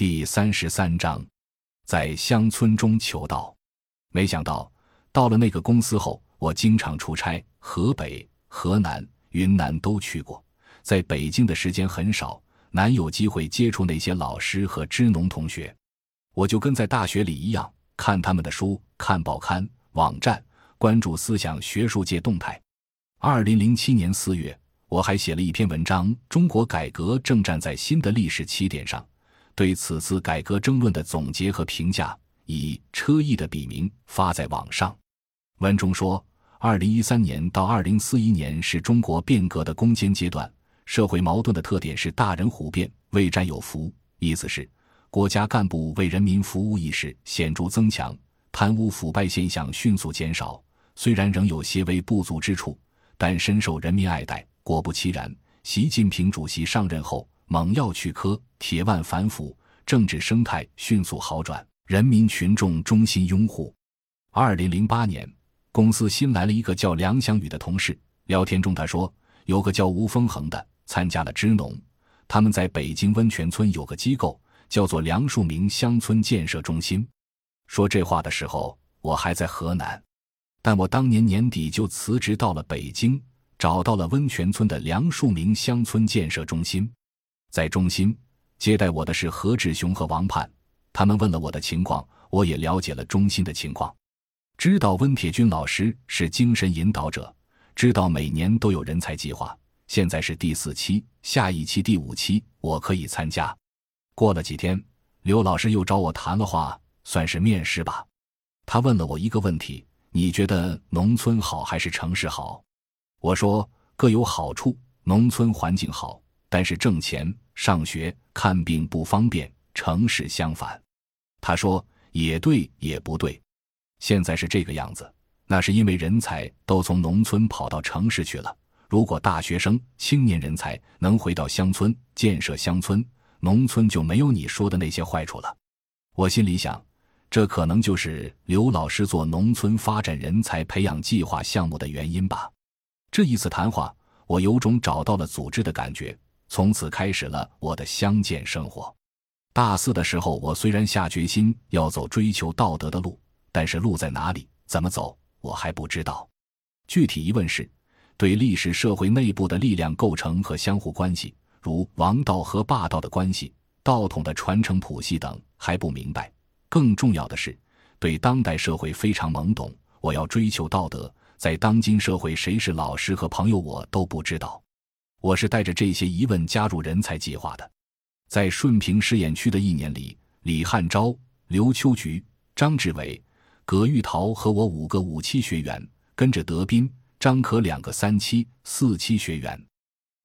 第三十三章，在乡村中求道。没想到到了那个公司后，我经常出差，河北、河南、云南都去过，在北京的时间很少，难有机会接触那些老师和支农同学。我就跟在大学里一样，看他们的书，看报刊、网站，关注思想学术界动态。二零零七年四月。我还写了一篇文章，《中国改革正站在新的历史起点上》，对此次改革争论的总结和评价，以车毅的笔名发在网上。文中说，二零一三年到二零四一年是中国变革的攻坚阶段，社会矛盾的特点是大人虎变，未战有福，意思是国家干部为人民服务意识显著增强，贪污腐败现象迅速减少，虽然仍有些微不足之处，但深受人民爱戴。果不其然，习近平主席上任后猛药去疴，铁腕反腐，政治生态迅速好转，人民群众衷心拥护。二零零八年，公司新来了一个叫梁祥宇的同事，聊天中他说，有个叫吴峰恒的参加了支农，他们在北京温泉村有个机构，叫做梁树明乡村建设中心。说这话的时候，我还在河南，但我当年年底就辞职到了北京。找到了温泉村的梁树明乡村建设中心，在中心接待我的是何志雄和王盼，他们问了我的情况，我也了解了中心的情况，知道温铁军老师是精神引导者，知道每年都有人才计划，现在是第四期，下一期第五期我可以参加。过了几天，刘老师又找我谈了话，算是面试吧。他问了我一个问题：你觉得农村好还是城市好？我说各有好处，农村环境好，但是挣钱、上学、看病不方便，城市相反。他说也对，也不对。现在是这个样子，那是因为人才都从农村跑到城市去了。如果大学生、青年人才能回到乡村建设乡村，农村就没有你说的那些坏处了。我心里想，这可能就是刘老师做农村发展人才培养计划项目的原因吧。这一次谈话，我有种找到了组织的感觉，从此开始了我的乡间生活。大四的时候，我虽然下决心要走追求道德的路，但是路在哪里、怎么走，我还不知道。具体疑问是，对历史社会内部的力量构成和相互关系，如王道和霸道的关系、道统的传承谱系等，还不明白。更重要的是，对当代社会非常懵懂。我要追求道德。在当今社会，谁是老师和朋友，我都不知道。我是带着这些疑问加入人才计划的。在顺平试验区的一年里，李汉昭、刘秋菊、张志伟、葛玉桃和我五个五期学员，跟着德斌、张可两个三期、四期学员，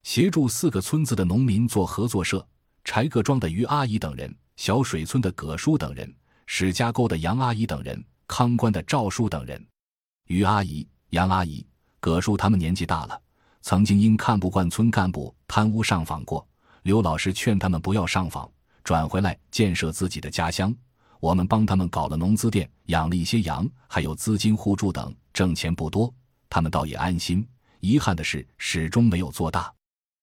协助四个村子的农民做合作社：柴各庄的于阿姨等人，小水村的葛叔等人，史家沟的杨阿姨等人，康关的赵叔等人。于阿姨。杨阿姨、葛叔他们年纪大了，曾经因看不惯村干部贪污上访过。刘老师劝他们不要上访，转回来建设自己的家乡。我们帮他们搞了农资店，养了一些羊，还有资金互助等，挣钱不多，他们倒也安心。遗憾的是，始终没有做大。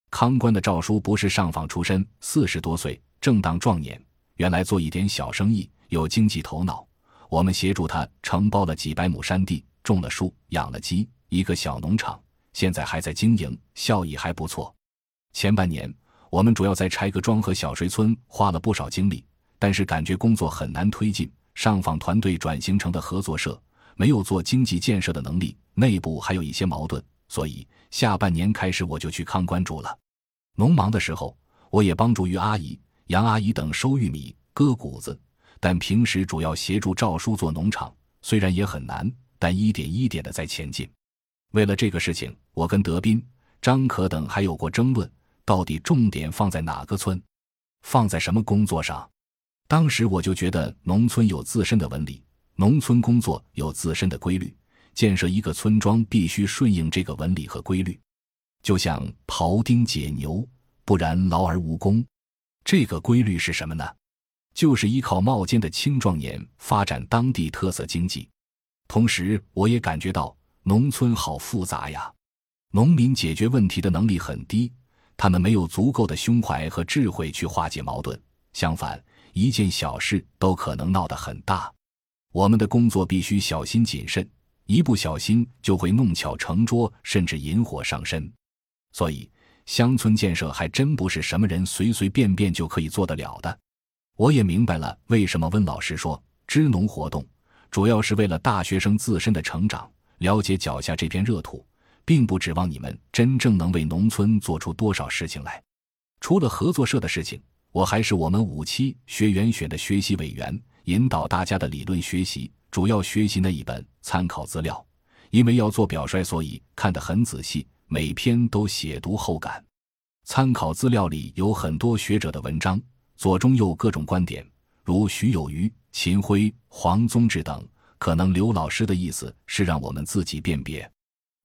康官的赵叔不是上访出身，四十多岁，正当壮年，原来做一点小生意，有经济头脑。我们协助他承包了几百亩山地。种了树，养了鸡，一个小农场，现在还在经营，效益还不错。前半年，我们主要在柴各庄和小水村花了不少精力，但是感觉工作很难推进。上访团队转型成的合作社，没有做经济建设的能力，内部还有一些矛盾，所以下半年开始我就去康关住了。农忙的时候，我也帮助于阿姨、杨阿姨等收玉米、割谷子，但平时主要协助赵叔做农场，虽然也很难。但一点一点的在前进。为了这个事情，我跟德斌、张可等还有过争论，到底重点放在哪个村，放在什么工作上？当时我就觉得，农村有自身的纹理，农村工作有自身的规律，建设一个村庄必须顺应这个纹理和规律。就像庖丁解牛，不然劳而无功。这个规律是什么呢？就是依靠冒尖的青壮年发展当地特色经济。同时，我也感觉到农村好复杂呀，农民解决问题的能力很低，他们没有足够的胸怀和智慧去化解矛盾，相反，一件小事都可能闹得很大。我们的工作必须小心谨慎，一不小心就会弄巧成拙，甚至引火上身。所以，乡村建设还真不是什么人随随便便就可以做得了的。我也明白了为什么温老师说支农活动主要是为了大学生自身的成长，了解脚下这片热土，并不指望你们真正能为农村做出多少事情来。除了合作社的事情，我还是我们五期学员选的学习委员，引导大家的理论学习，主要学习那一本参考资料。因为要做表率，所以看得很仔细，每篇都写读后感。参考资料里有很多学者的文章。左中右各种观点，如徐有余、秦晖、黄宗智等。可能刘老师的意思是让我们自己辨别。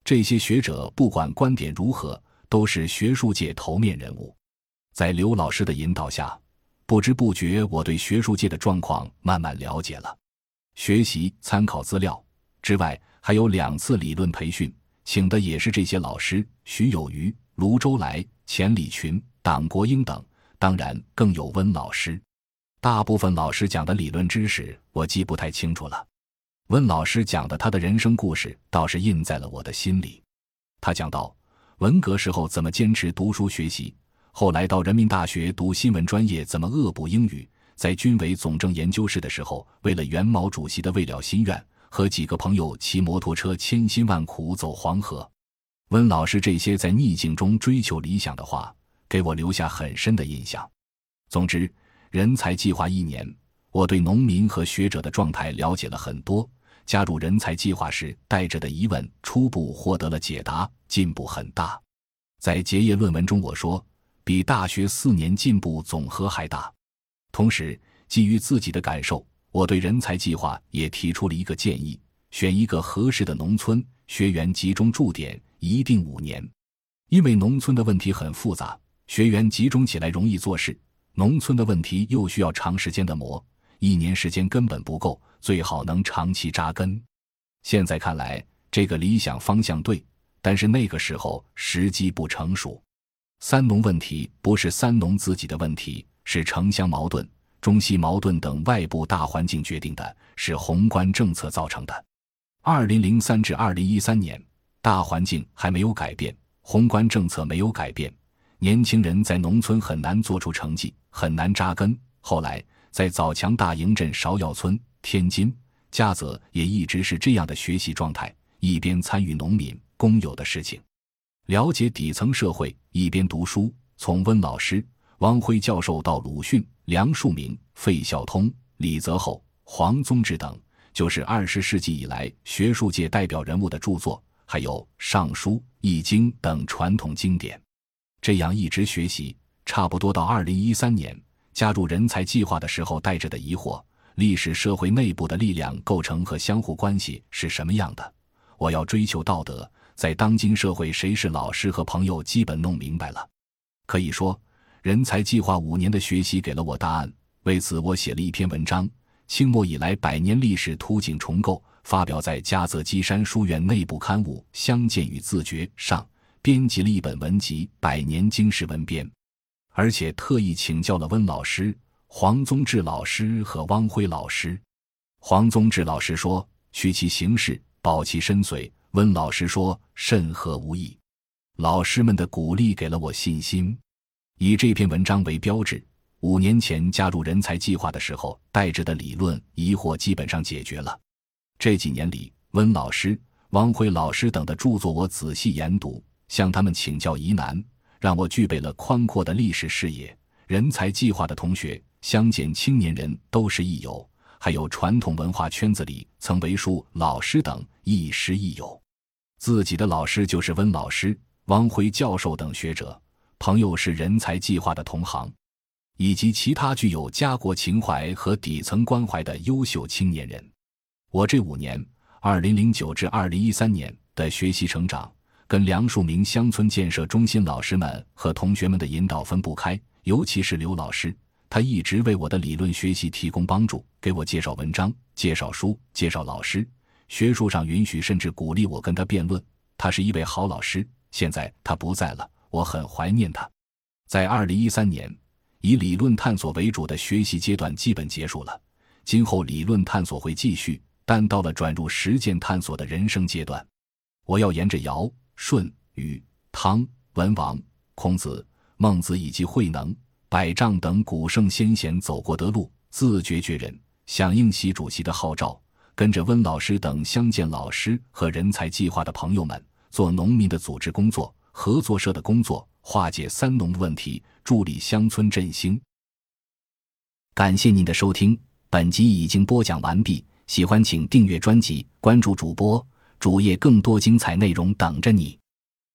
这些学者不管观点如何，都是学术界头面人物。在刘老师的引导下，不知不觉我对学术界的状况慢慢了解了。学习参考资料之外，还有两次理论培训，请的也是这些老师：徐有余、卢周来、钱理群、党国英等。当然，更有温老师。大部分老师讲的理论知识，我记不太清楚了。温老师讲的他的人生故事，倒是印在了我的心里。他讲到文革时候怎么坚持读书学习，后来到人民大学读新闻专业怎么恶补英语，在军委总政研究室的时候，为了元毛主席的未了心愿，和几个朋友骑摩托车千辛万苦走黄河。温老师这些在逆境中追求理想的话。给我留下很深的印象。总之，人才计划一年，我对农民和学者的状态了解了很多。加入人才计划时带着的疑问初步获得了解答，进步很大。在结业论文中，我说比大学四年进步总和还大。同时，基于自己的感受，我对人才计划也提出了一个建议：选一个合适的农村，学员集中驻点，一定五年，因为农村的问题很复杂。学员集中起来容易做事，农村的问题又需要长时间的磨，一年时间根本不够，最好能长期扎根。现在看来，这个理想方向对，但是那个时候时机不成熟。三农问题不是三农自己的问题，是城乡矛盾、中西矛盾等外部大环境决定的，是宏观政策造成的。二零零三至二零一三年，大环境还没有改变，宏观政策没有改变。年轻人在农村很难做出成绩，很难扎根。后来在枣强大营镇芍药村、天津、嘉泽也一直是这样的学习状态，一边参与农民公有的事情，了解底层社会，一边读书。从温老师、汪辉教授到鲁迅、梁漱溟、费孝通、李泽厚、黄宗智等，就是二十世纪以来学术界代表人物的著作，还有《尚书》《易经》等传统经典。这样一直学习，差不多到二零一三年加入人才计划的时候，带着的疑惑：历史社会内部的力量构成和相互关系是什么样的？我要追求道德，在当今社会，谁是老师和朋友，基本弄明白了。可以说，人才计划五年的学习给了我答案。为此，我写了一篇文章《清末以来百年历史图景重构》，发表在嘉泽基山书院内部刊物《相见与自觉》上。编辑了一本文集《百年经世文编》，而且特意请教了温老师、黄宗治老师和汪辉老师。黄宗治老师说：“取其形式，保其深邃。”温老师说：“甚合无异。”老师们的鼓励给了我信心。以这篇文章为标志，五年前加入人才计划的时候带着的理论疑惑基本上解决了。这几年里，温老师、汪辉老师等的著作我仔细研读。向他们请教疑难，让我具备了宽阔的历史视野。人才计划的同学、乡间青年人都是益友，还有传统文化圈子里曾为书老师等亦师亦友。自己的老师就是温老师、汪辉教授等学者，朋友是人才计划的同行，以及其他具有家国情怀和底层关怀的优秀青年人。我这五年（二零零九至二零一三年）的学习成长。跟梁漱溟乡村建设中心老师们和同学们的引导分不开，尤其是刘老师，他一直为我的理论学习提供帮助，给我介绍文章、介绍书、介绍老师，学术上允许甚至鼓励我跟他辩论。他是一位好老师，现在他不在了，我很怀念他。在二零一三年，以理论探索为主的学习阶段基本结束了，今后理论探索会继续，但到了转入实践探索的人生阶段，我要沿着尧、舜、禹、汤、文王、孔子、孟子以及慧能、百丈等古圣先贤走过的路，自觉觉人，响应习主席的号召，跟着温老师等乡建老师和人才计划的朋友们做农民的组织工作、合作社的工作。化解三农的问题，助力乡村振兴。感谢您的收听，本集已经播讲完毕。喜欢请订阅专辑，关注主播主页，更多精彩内容等着你。